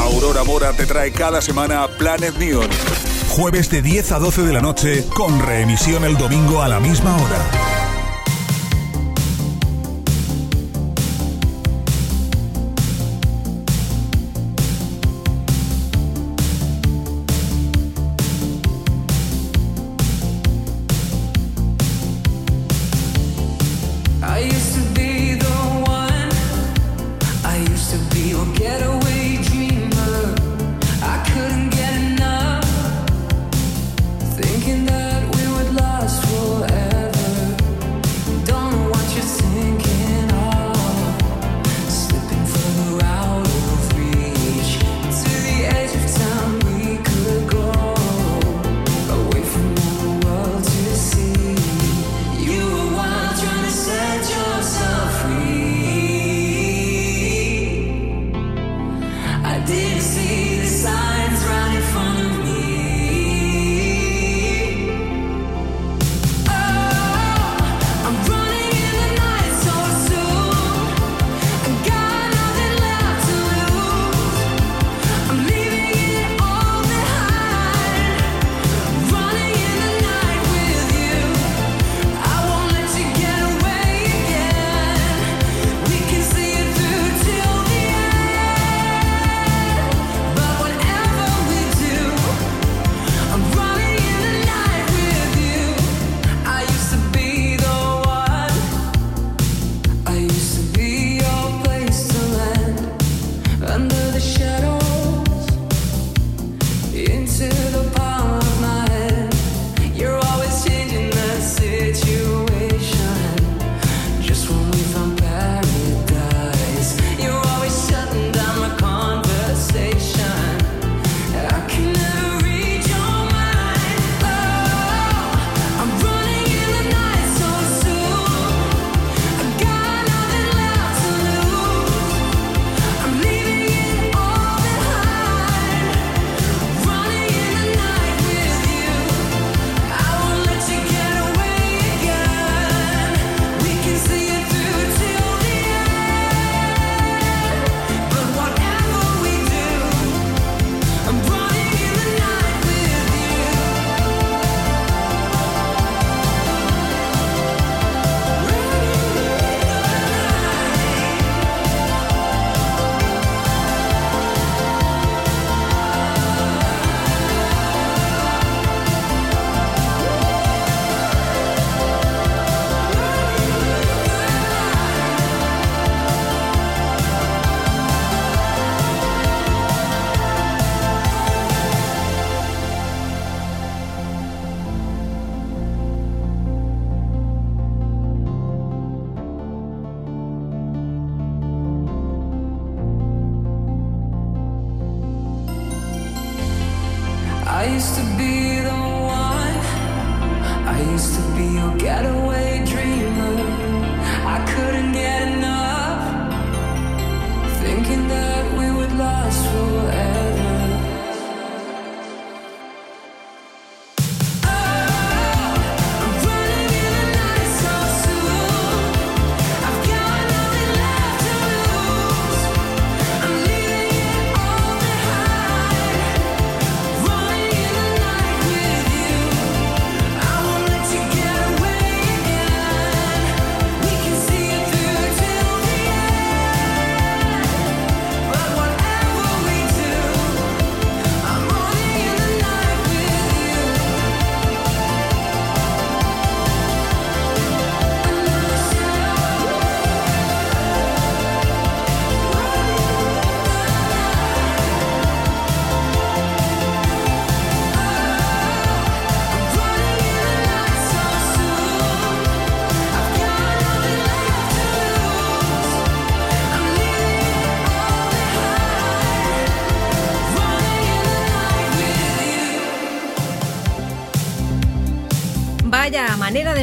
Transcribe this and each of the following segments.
Aurora Mora te trae cada semana Planet Neon. Jueves de 10 a 12 de la noche, con reemisión el domingo a la misma hora.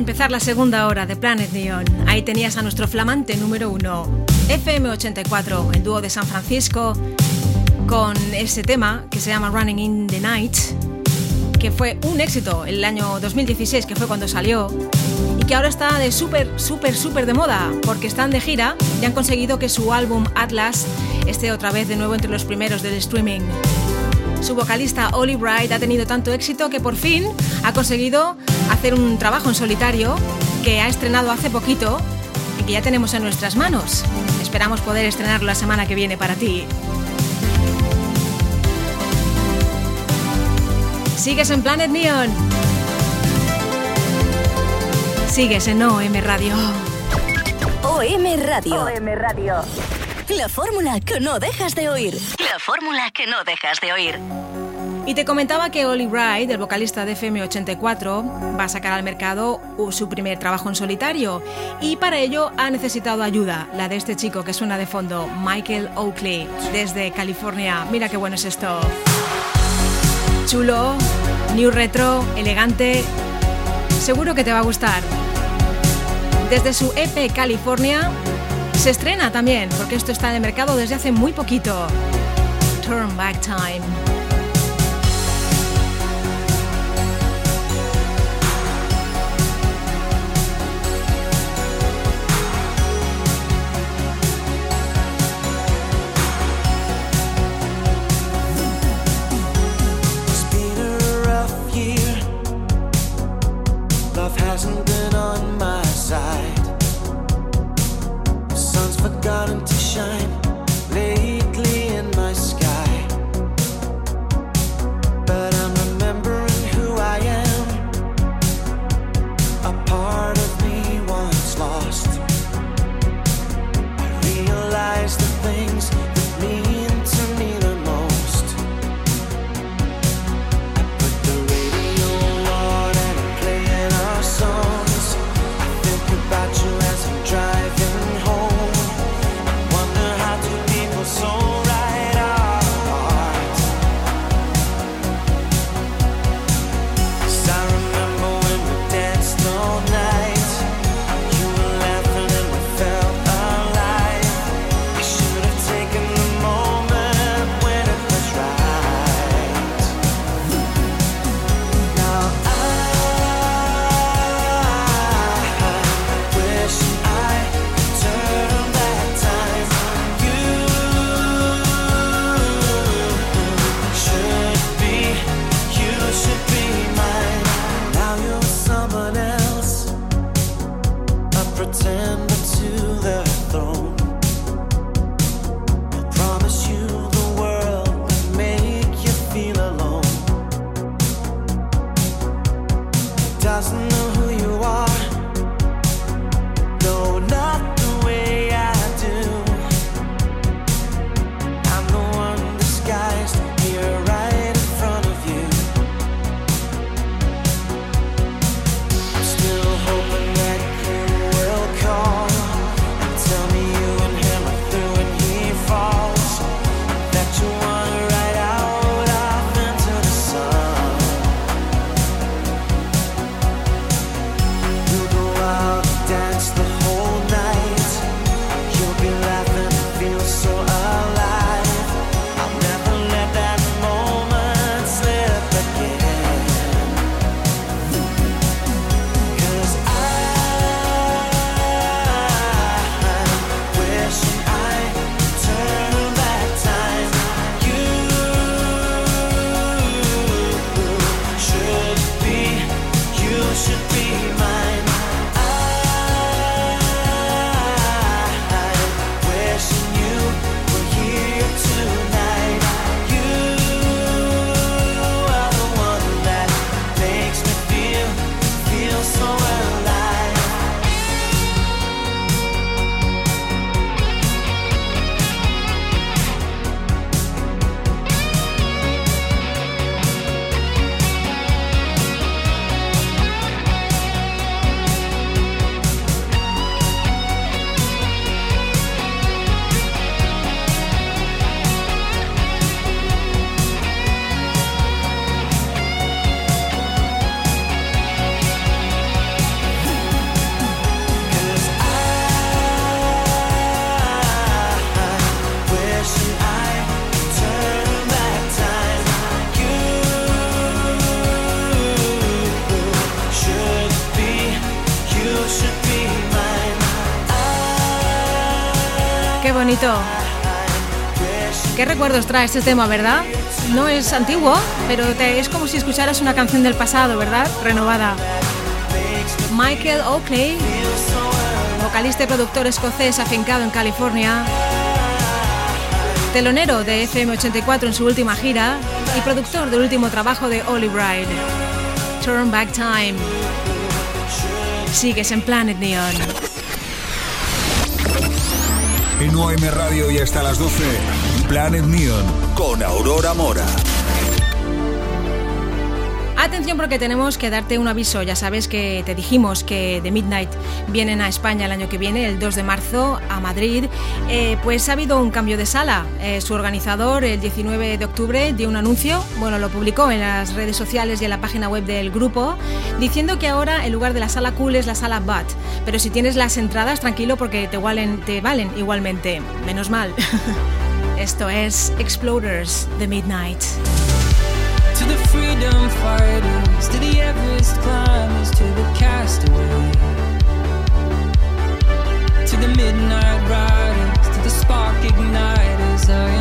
Empezar la segunda hora de Planet Neon. Ahí tenías a nuestro flamante número uno, FM84, el dúo de San Francisco, con ese tema que se llama Running in the Night, que fue un éxito el año 2016, que fue cuando salió, y que ahora está de súper, súper, súper de moda, porque están de gira y han conseguido que su álbum Atlas este otra vez de nuevo entre los primeros del streaming. Su vocalista Ollie Bright ha tenido tanto éxito que por fin ha conseguido hacer un trabajo en solitario que ha estrenado hace poquito y que ya tenemos en nuestras manos. Esperamos poder estrenarlo la semana que viene para ti. Sigues en Planet Neon. Sigues en OM Radio. OM Radio. OM Radio. La fórmula que no dejas de oír. La fórmula que no dejas de oír. Y te comentaba que Ollie Wright, el vocalista de FM84, va a sacar al mercado su primer trabajo en solitario y para ello ha necesitado ayuda, la de este chico que suena de fondo, Michael Oakley, desde California. Mira qué bueno es esto. Chulo, new retro, elegante. Seguro que te va a gustar. Desde su EP California se estrena también, porque esto está en el mercado desde hace muy poquito. Turn Back Time. Qué recuerdos trae este tema, ¿verdad? No es antiguo, pero es como si escucharas una canción del pasado, ¿verdad? Renovada. Michael Oakley, vocalista y productor escocés afincado en California, telonero de FM84 en su última gira y productor del último trabajo de Ollie Bride, Turn Back Time. Sigues en Planet Neon. En OM Radio y hasta las 12, Planet Neon con Aurora Mora. Atención porque tenemos que darte un aviso. Ya sabes que te dijimos que The Midnight vienen a España el año que viene, el 2 de marzo, a Madrid. Eh, pues ha habido un cambio de sala. Eh, su organizador, el 19 de octubre, dio un anuncio, bueno, lo publicó en las redes sociales y en la página web del grupo, diciendo que ahora el lugar de la sala cool es la sala Bat. Pero si tienes las entradas, tranquilo porque te valen, te valen igualmente. Menos mal. Esto es Exploders The Midnight. Freedom fighters, to the Everest climbers, to the castaway. To the midnight riders, to the spark igniters, I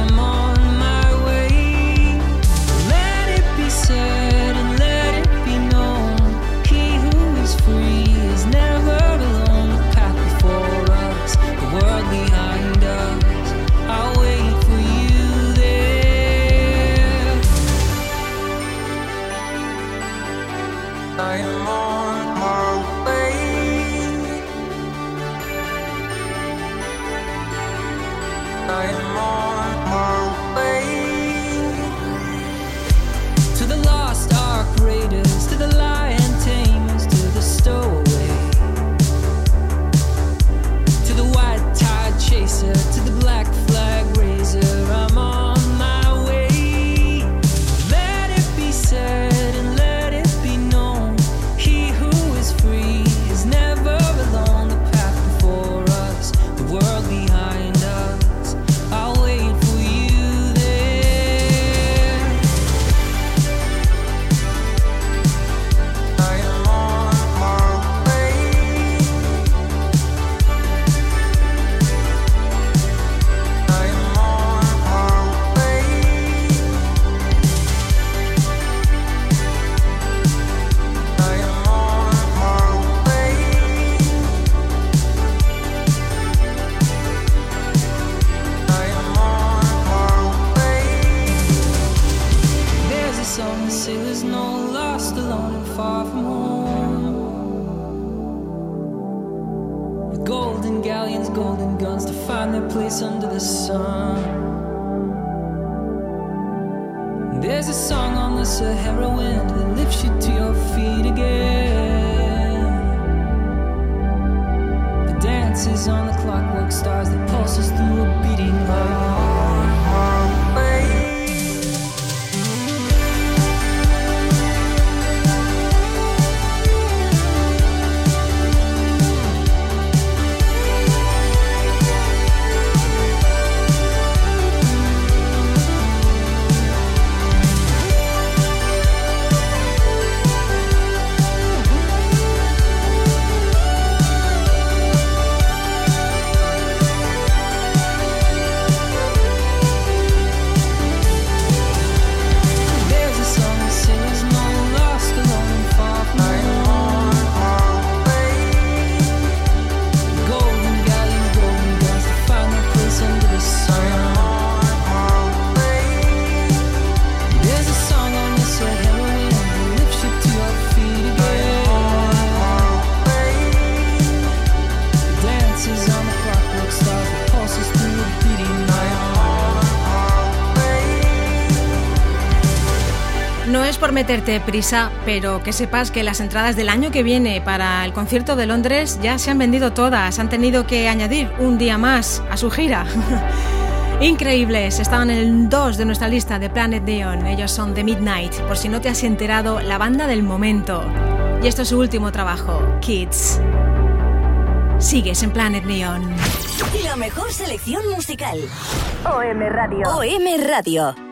dance is on the clockwork stars that pulses through a beating heart. Meterte prisa, pero que sepas que las entradas del año que viene para el concierto de Londres ya se han vendido todas. Han tenido que añadir un día más a su gira. Increíbles, estaban en el 2 de nuestra lista de Planet Neon. Ellos son The Midnight, por si no te has enterado, la banda del momento. Y esto es su último trabajo, Kids. Sigues en Planet Neon. La mejor selección musical. OM Radio. OM Radio.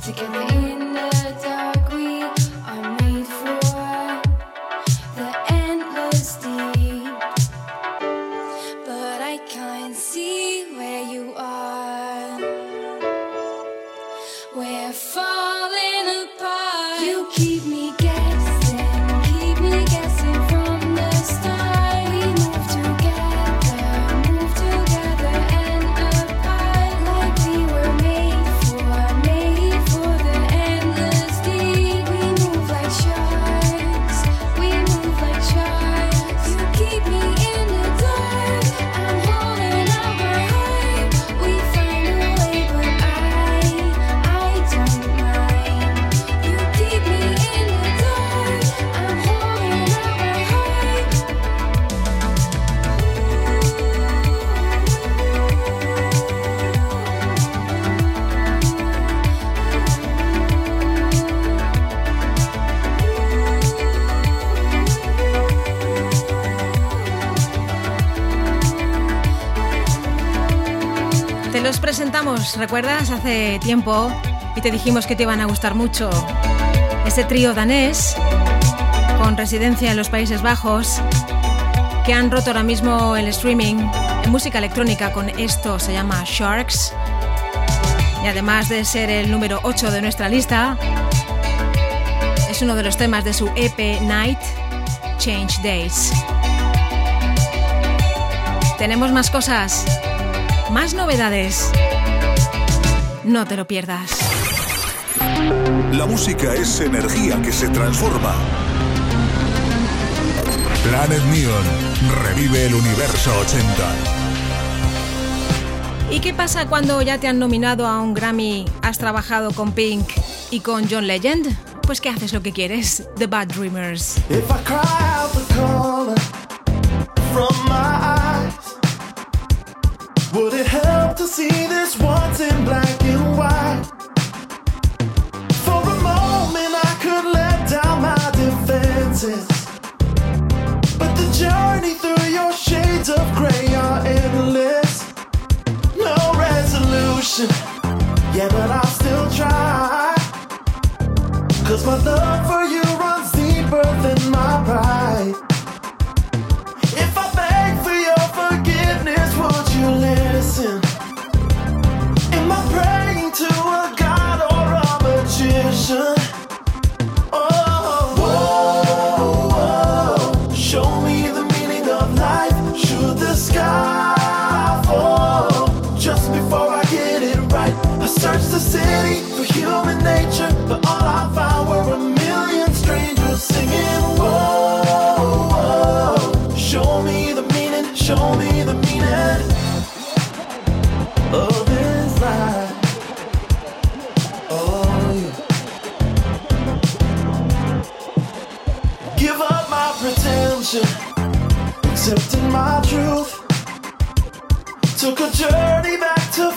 together. ¿Recuerdas? Hace tiempo y te dijimos que te iban a gustar mucho. Este trío danés, con residencia en los Países Bajos, que han roto ahora mismo el streaming en música electrónica con esto, se llama Sharks. Y además de ser el número 8 de nuestra lista, es uno de los temas de su EP Night Change Days. Tenemos más cosas, más novedades. No te lo pierdas. La música es energía que se transforma. Planet Neon revive el universo 80. ¿Y qué pasa cuando ya te han nominado a un Grammy, has trabajado con Pink y con John Legend? Pues que haces lo que quieres. The Bad Dreamers. To see this once in black and white? For a moment, I could let down my defenses, but the journey through your shades of gray are endless. No resolution, yeah, but I'll still try. Cause my love for you runs deeper than my pride. If I beg for your forgiveness, would you listen? To a god or a magician? Pretension, accepting my truth. Took a journey back to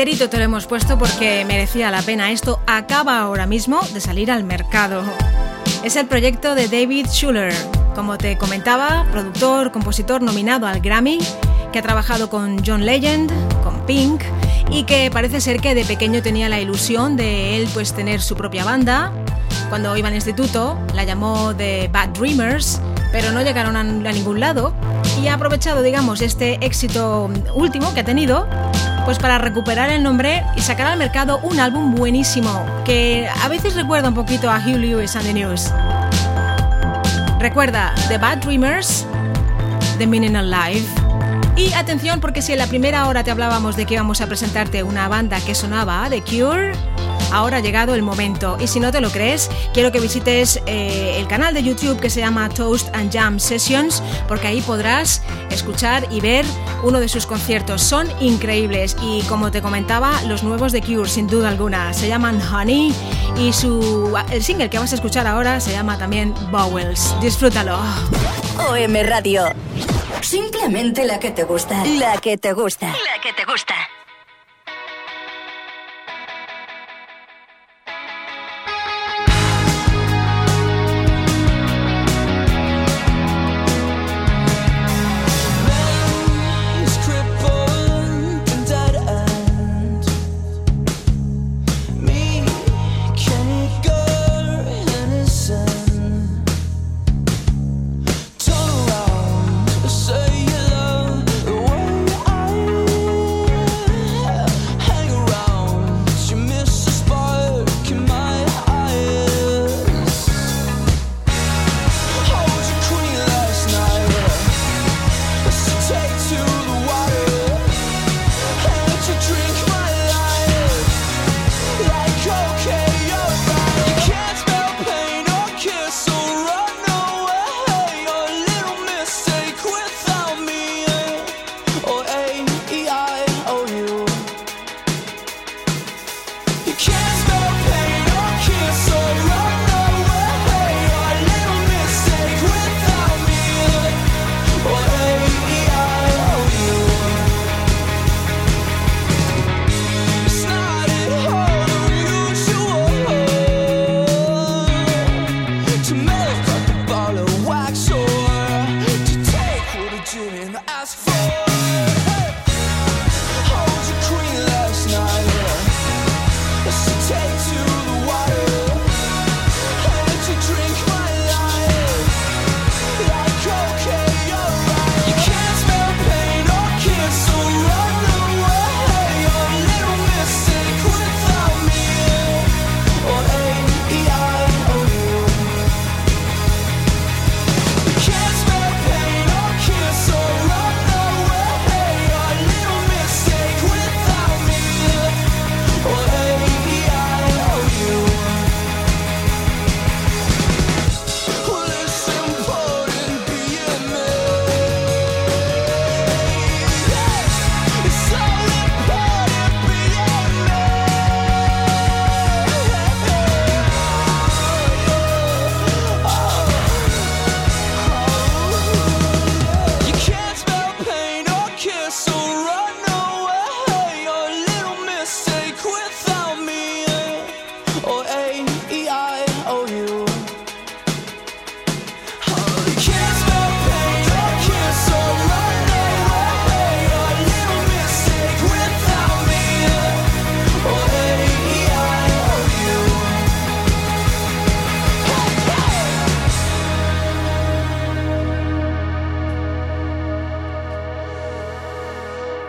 Enterito te lo hemos puesto porque merecía la pena. Esto acaba ahora mismo de salir al mercado. Es el proyecto de David Schuller, como te comentaba, productor, compositor nominado al Grammy, que ha trabajado con John Legend, con Pink y que parece ser que de pequeño tenía la ilusión de él pues tener su propia banda. Cuando iba al instituto la llamó The Bad Dreamers, pero no llegaron a, a ningún lado y ha aprovechado digamos este éxito último que ha tenido pues para recuperar el nombre y sacar al mercado un álbum buenísimo que a veces recuerda un poquito a Hugh Lewis and the News. Recuerda The Bad Dreamers, The Meaning Life. Y atención porque si en la primera hora te hablábamos de que íbamos a presentarte una banda que sonaba The Cure, ahora ha llegado el momento. Y si no te lo crees, quiero que visites eh, el canal de YouTube que se llama Toast and Jam Sessions, porque ahí podrás escuchar y ver uno de sus conciertos. Son increíbles y como te comentaba, los nuevos de Cure, sin duda alguna. Se llaman Honey y su, el single que vas a escuchar ahora se llama también Bowels. Disfrútalo. OM Radio. Simplemente la que te gusta. La que te gusta. La que te gusta.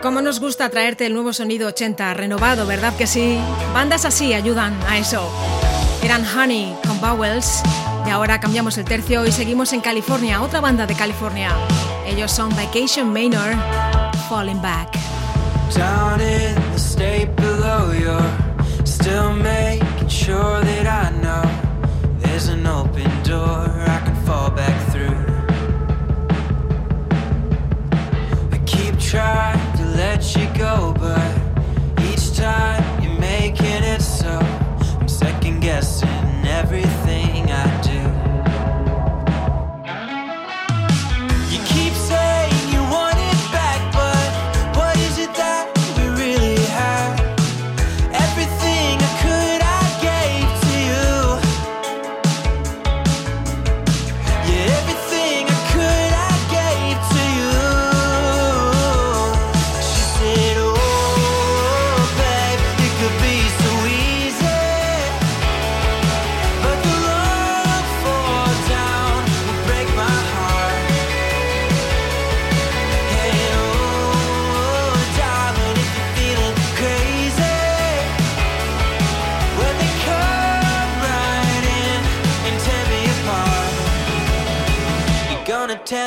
Cómo nos gusta traerte el nuevo sonido 80, renovado, ¿verdad que sí? Bandas así ayudan a eso. Eran Honey con Bowels y ahora cambiamos el tercio y seguimos en California, otra banda de California. Ellos son Vacation Manor, Falling Back. Down.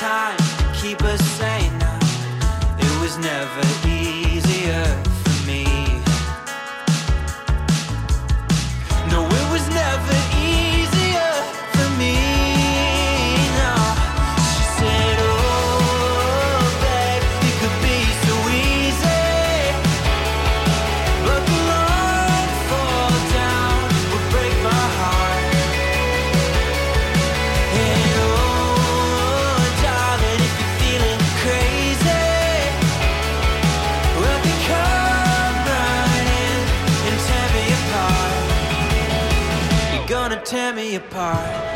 time keep us sane now. It was never easy. goodbye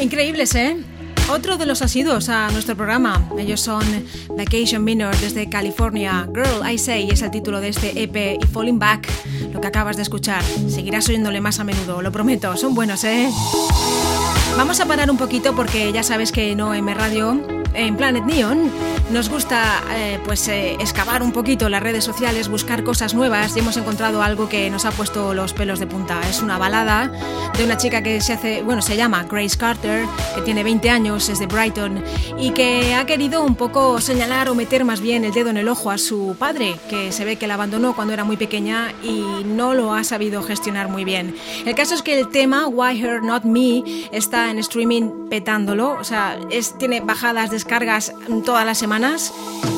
Increíbles, ¿eh? Otro de los asiduos a nuestro programa. Ellos son Vacation Minor desde California. Girl, I Say es el título de este EP y Falling Back, acabas de escuchar. Seguirás oyéndole más a menudo, lo prometo. Son buenos, ¿eh? Vamos a parar un poquito porque ya sabes que no M Radio en Planet Neon nos gusta eh, pues eh, excavar un poquito las redes sociales, buscar cosas nuevas y hemos encontrado algo que nos ha puesto los pelos de punta. Es una balada de una chica que se hace, bueno, se llama Grace Carter, que tiene 20 años, es de Brighton y que ha querido un poco señalar o meter más bien el dedo en el ojo a su padre, que se ve que la abandonó cuando era muy pequeña y no lo ha sabido gestionar muy bien. El caso es que el tema Why Her Not Me está en streaming petándolo, o sea, es, tiene bajadas, descargas todas las semanas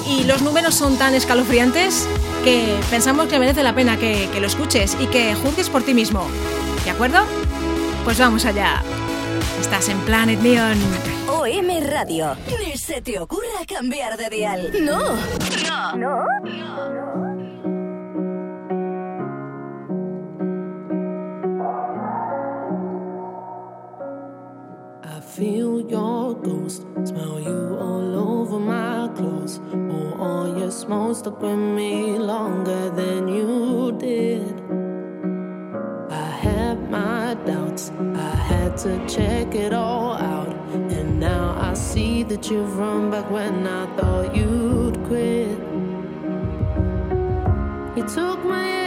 y los números son tan escalofriantes que pensamos que merece la pena que, que lo escuches y que juzgues por ti mismo. ¿De acuerdo? Pues vamos allá. Estás en Planet Neon. OM Radio. Ni se te ocurra cambiar de dial. No. No. I feel your ghost, smell you all clothes. Oh, all your smoke stuck with me longer than you did. I had my doubts, I had to check it all out. And now I see that you've run back when I thought you'd quit. You took my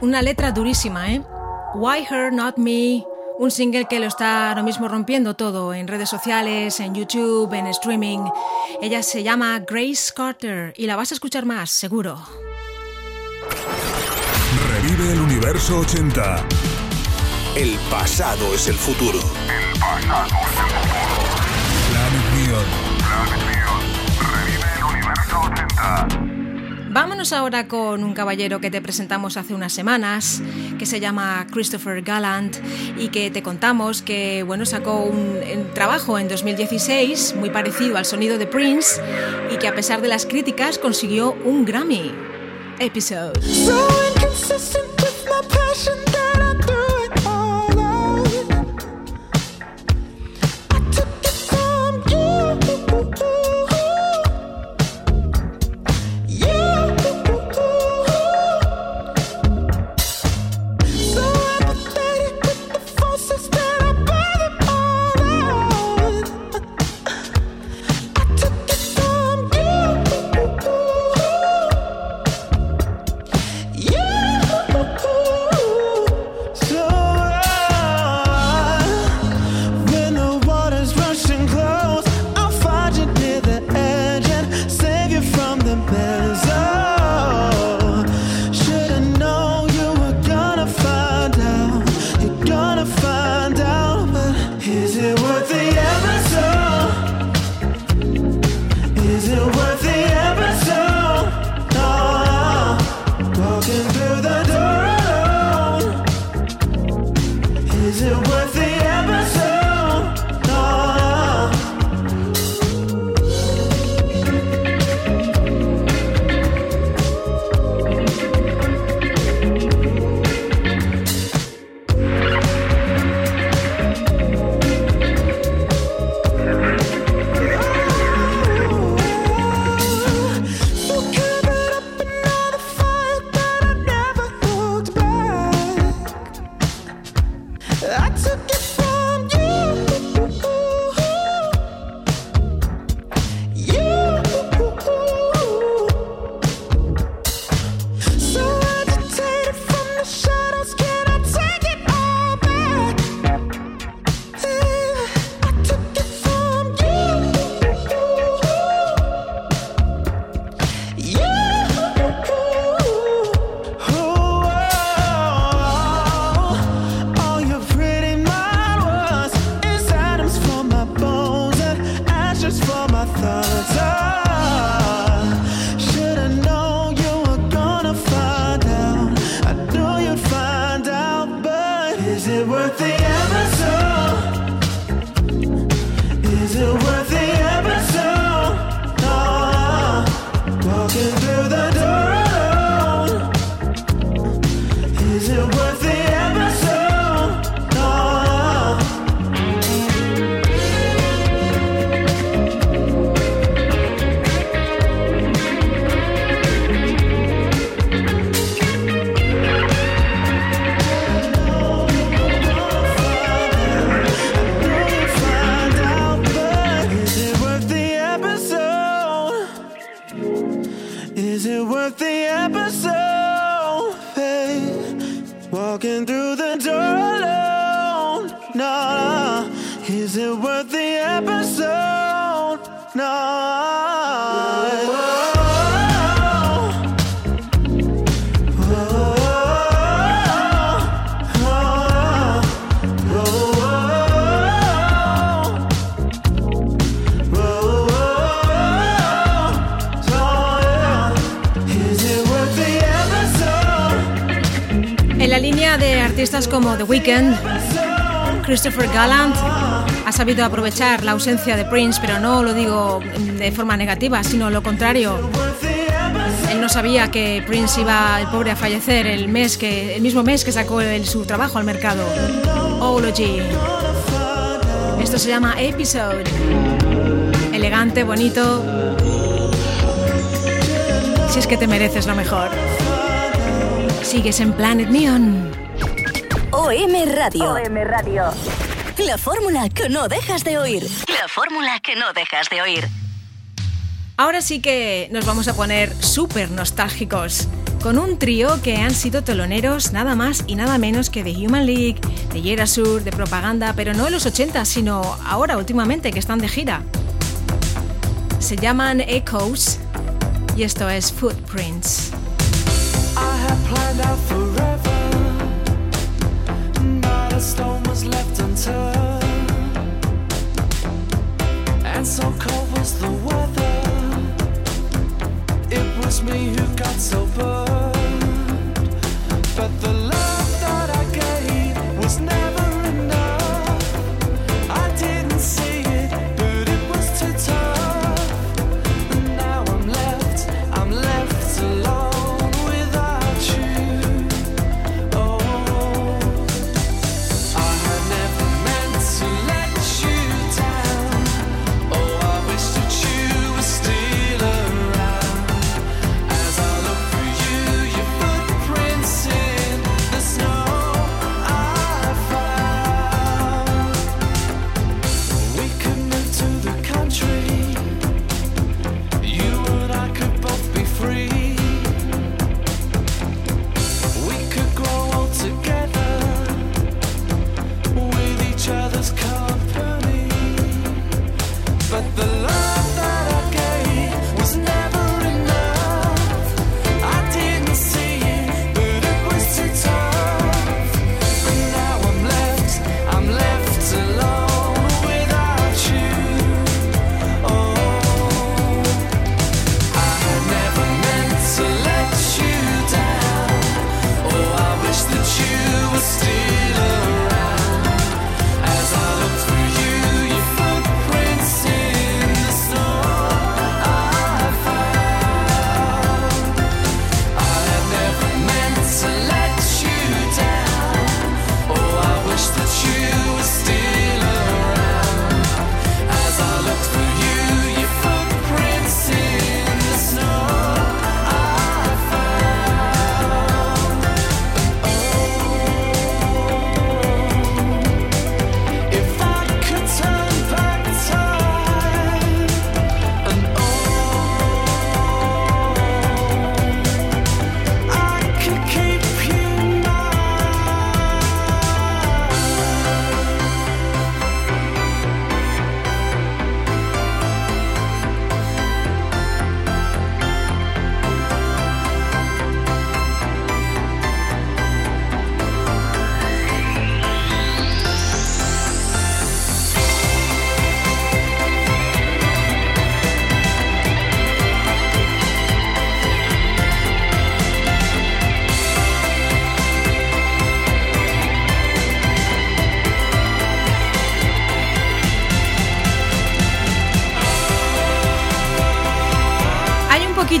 una letra durísima, ¿eh? Why Her Not Me, un single que lo está ahora mismo rompiendo todo en redes sociales, en YouTube, en streaming. Ella se llama Grace Carter y la vas a escuchar más, seguro. Revive el universo 80. El pasado es el futuro. Planet Neon. Revive el universo 80. Vámonos ahora con un caballero que te presentamos hace unas semanas, que se llama Christopher Gallant y que te contamos que bueno, sacó un, trabajo en 2016 muy parecido al sonido de Prince y que a pesar de las críticas consiguió un Grammy. Episode. So la línea de artistas como The Weeknd, Christopher Gallant ha sabido aprovechar la ausencia de Prince, pero no lo digo de forma negativa, sino lo contrario. Él no sabía que Prince iba, el pobre, a fallecer el mes que, el mismo mes que sacó el- su trabajo al mercado. Ology. Esto se llama Episode. Elegante, bonito. Si es que te mereces lo mejor. Sigues en Planet Neon. OM Radio. OM Radio. La fórmula que no dejas de oír. La fórmula que no dejas de oír. Ahora sí que nos vamos a poner súper nostálgicos. con un trío que han sido teloneros nada más y nada menos que de Human League, de Yera Sur, de Propaganda, pero no en los 80, sino ahora últimamente que están de gira. Se llaman Echoes y esto es Footprints. Me who got so burned. But the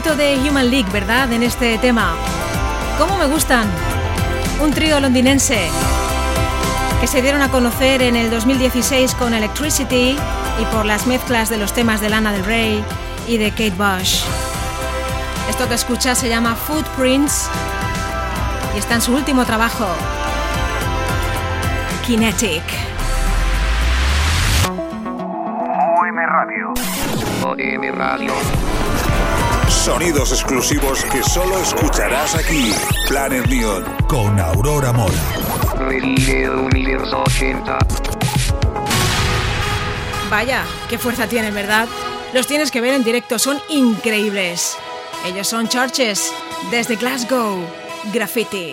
poquito de Human League, ¿verdad? En este tema. ¿Cómo me gustan? Un trío londinense que se dieron a conocer en el 2016 con Electricity y por las mezclas de los temas de Lana del Rey y de Kate Bush. Esto que escuchas se llama Footprints y está en su último trabajo, Kinetic. OM Radio. OM Radio. Sonidos exclusivos que solo escucharás aquí. Planet Neon con Aurora Mora. Revive el universo 80. Vaya, qué fuerza tienen, ¿verdad? Los tienes que ver en directo, son increíbles. Ellos son Churches, desde Glasgow, Graffiti.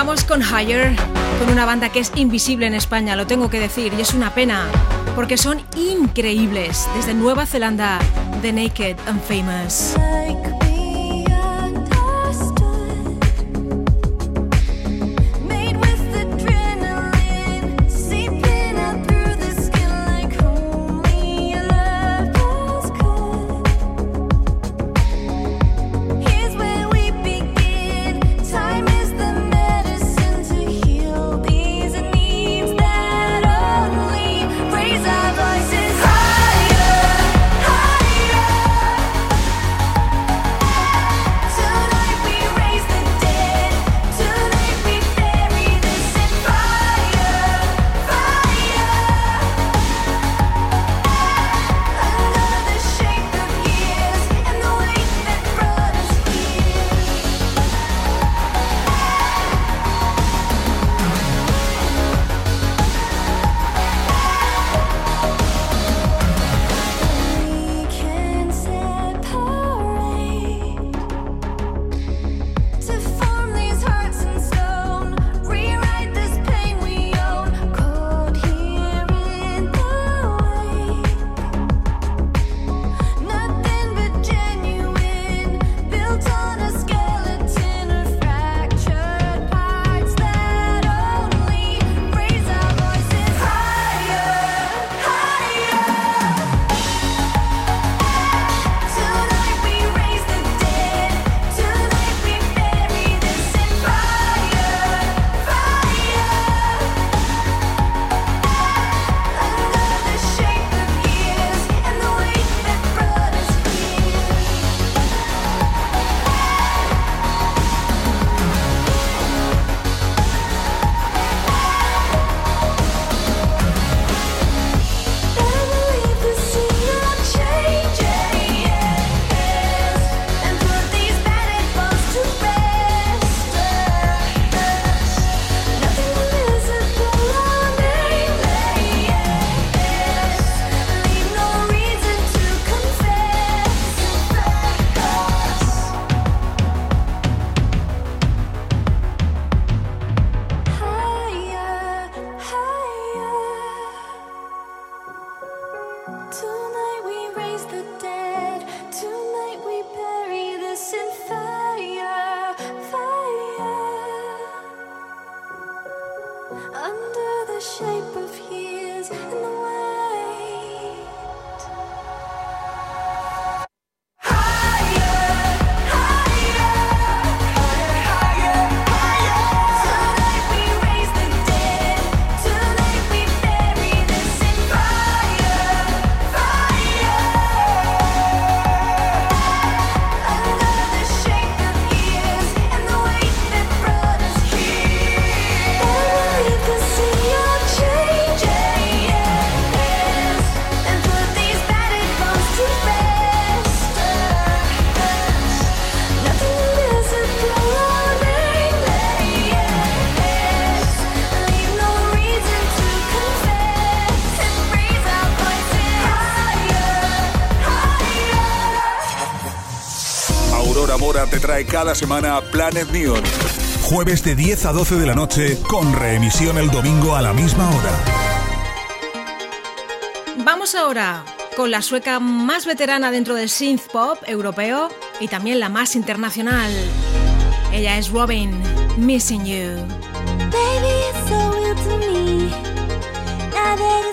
Vamos con Higher, con una banda que es invisible en España, lo tengo que decir, y es una pena, porque son increíbles desde Nueva Zelanda, The Naked and Famous. cada semana Planet Neon. Jueves de 10 a 12 de la noche, con reemisión el domingo a la misma hora. Vamos ahora con la sueca más veterana dentro del synth pop europeo y también la más internacional. Ella es Robin, Missing You. Baby, it's so real to me. Now that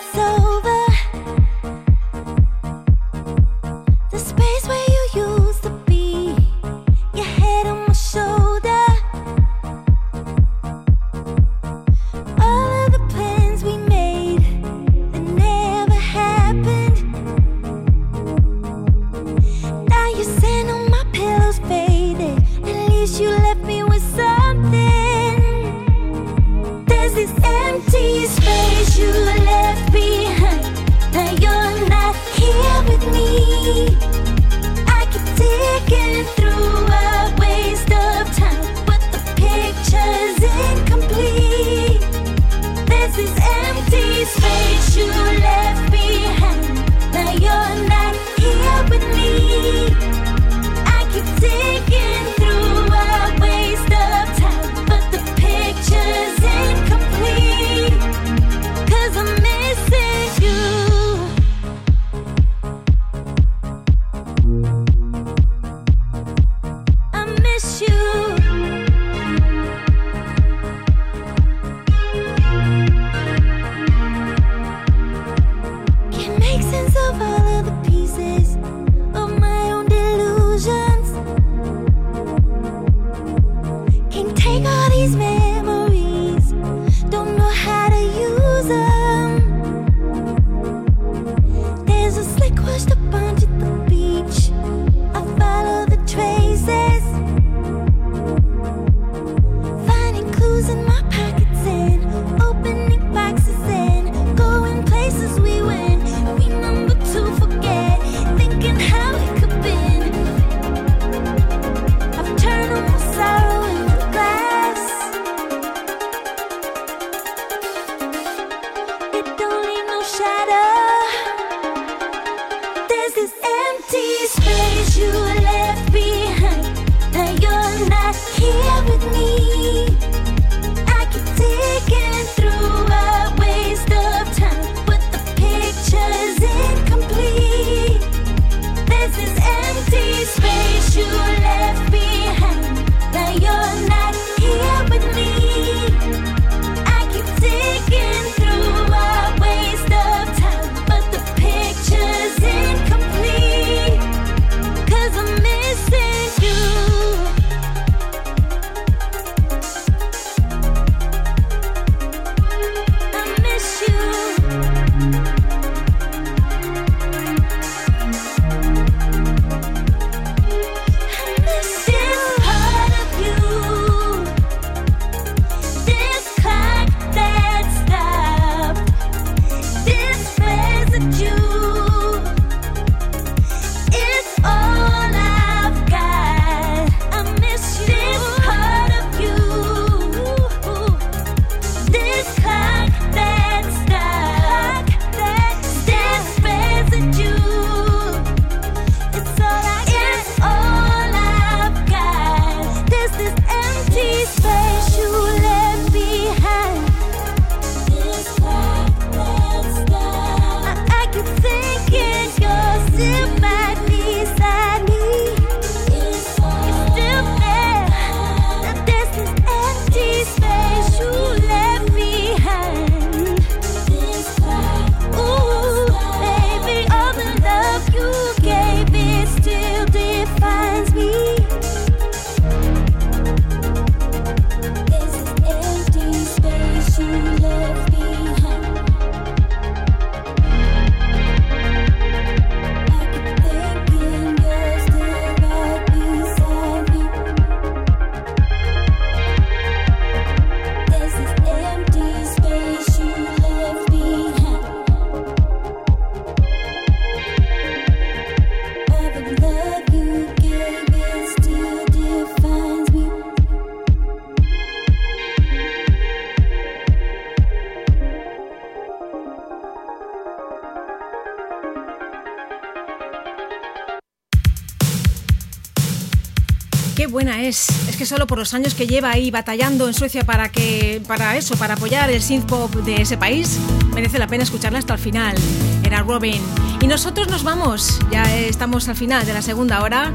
Qué buena es. Es que solo por los años que lleva ahí batallando en Suecia para que para eso, para apoyar el synth pop de ese país, merece la pena escucharla hasta el final. Era Robin. Y nosotros nos vamos. Ya estamos al final de la segunda hora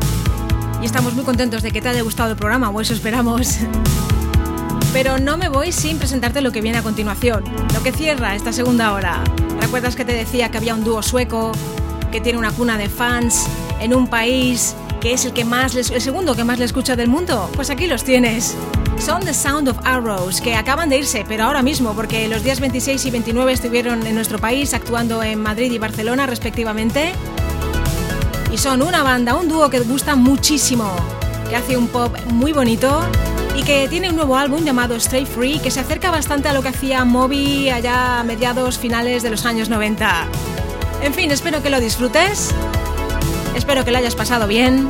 y estamos muy contentos de que te haya gustado el programa, o eso esperamos. Pero no me voy sin presentarte lo que viene a continuación, lo que cierra esta segunda hora. ¿Recuerdas que te decía que había un dúo sueco que tiene una cuna de fans en un país que es el que más el segundo que más le escucha del mundo? Pues aquí los tienes. Son The Sound of Arrows, que acaban de irse, pero ahora mismo, porque los días 26 y 29 estuvieron en nuestro país actuando en Madrid y Barcelona respectivamente. Y son una banda, un dúo que gusta muchísimo, que hace un pop muy bonito y que tiene un nuevo álbum llamado Stray Free que se acerca bastante a lo que hacía Moby allá a mediados finales de los años 90. En fin, espero que lo disfrutes, espero que lo hayas pasado bien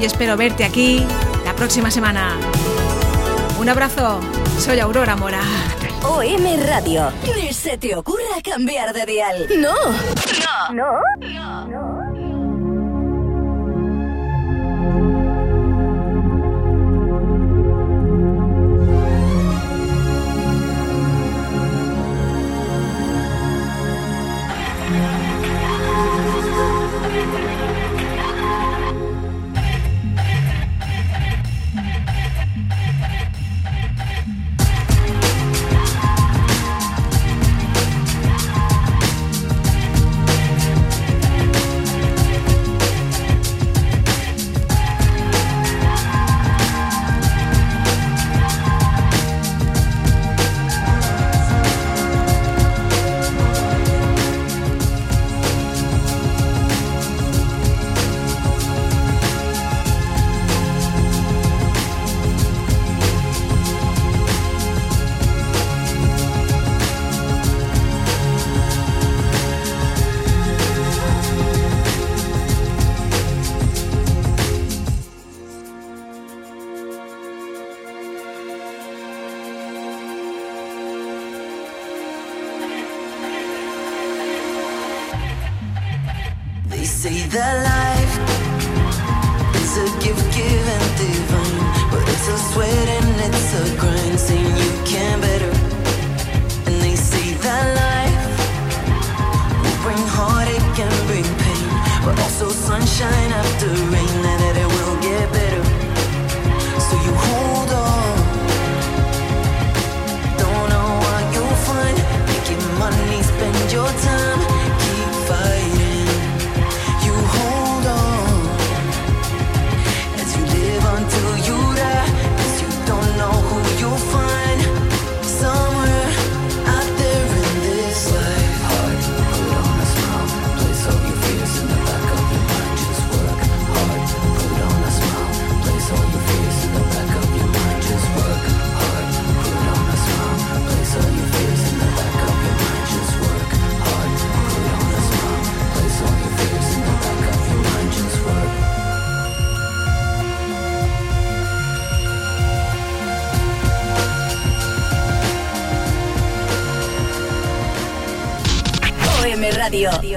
y espero verte aquí la próxima semana. Un abrazo, soy Aurora Mora. OM Radio. Ni se te ocurra cambiar de dial. No. No. Thank Radio.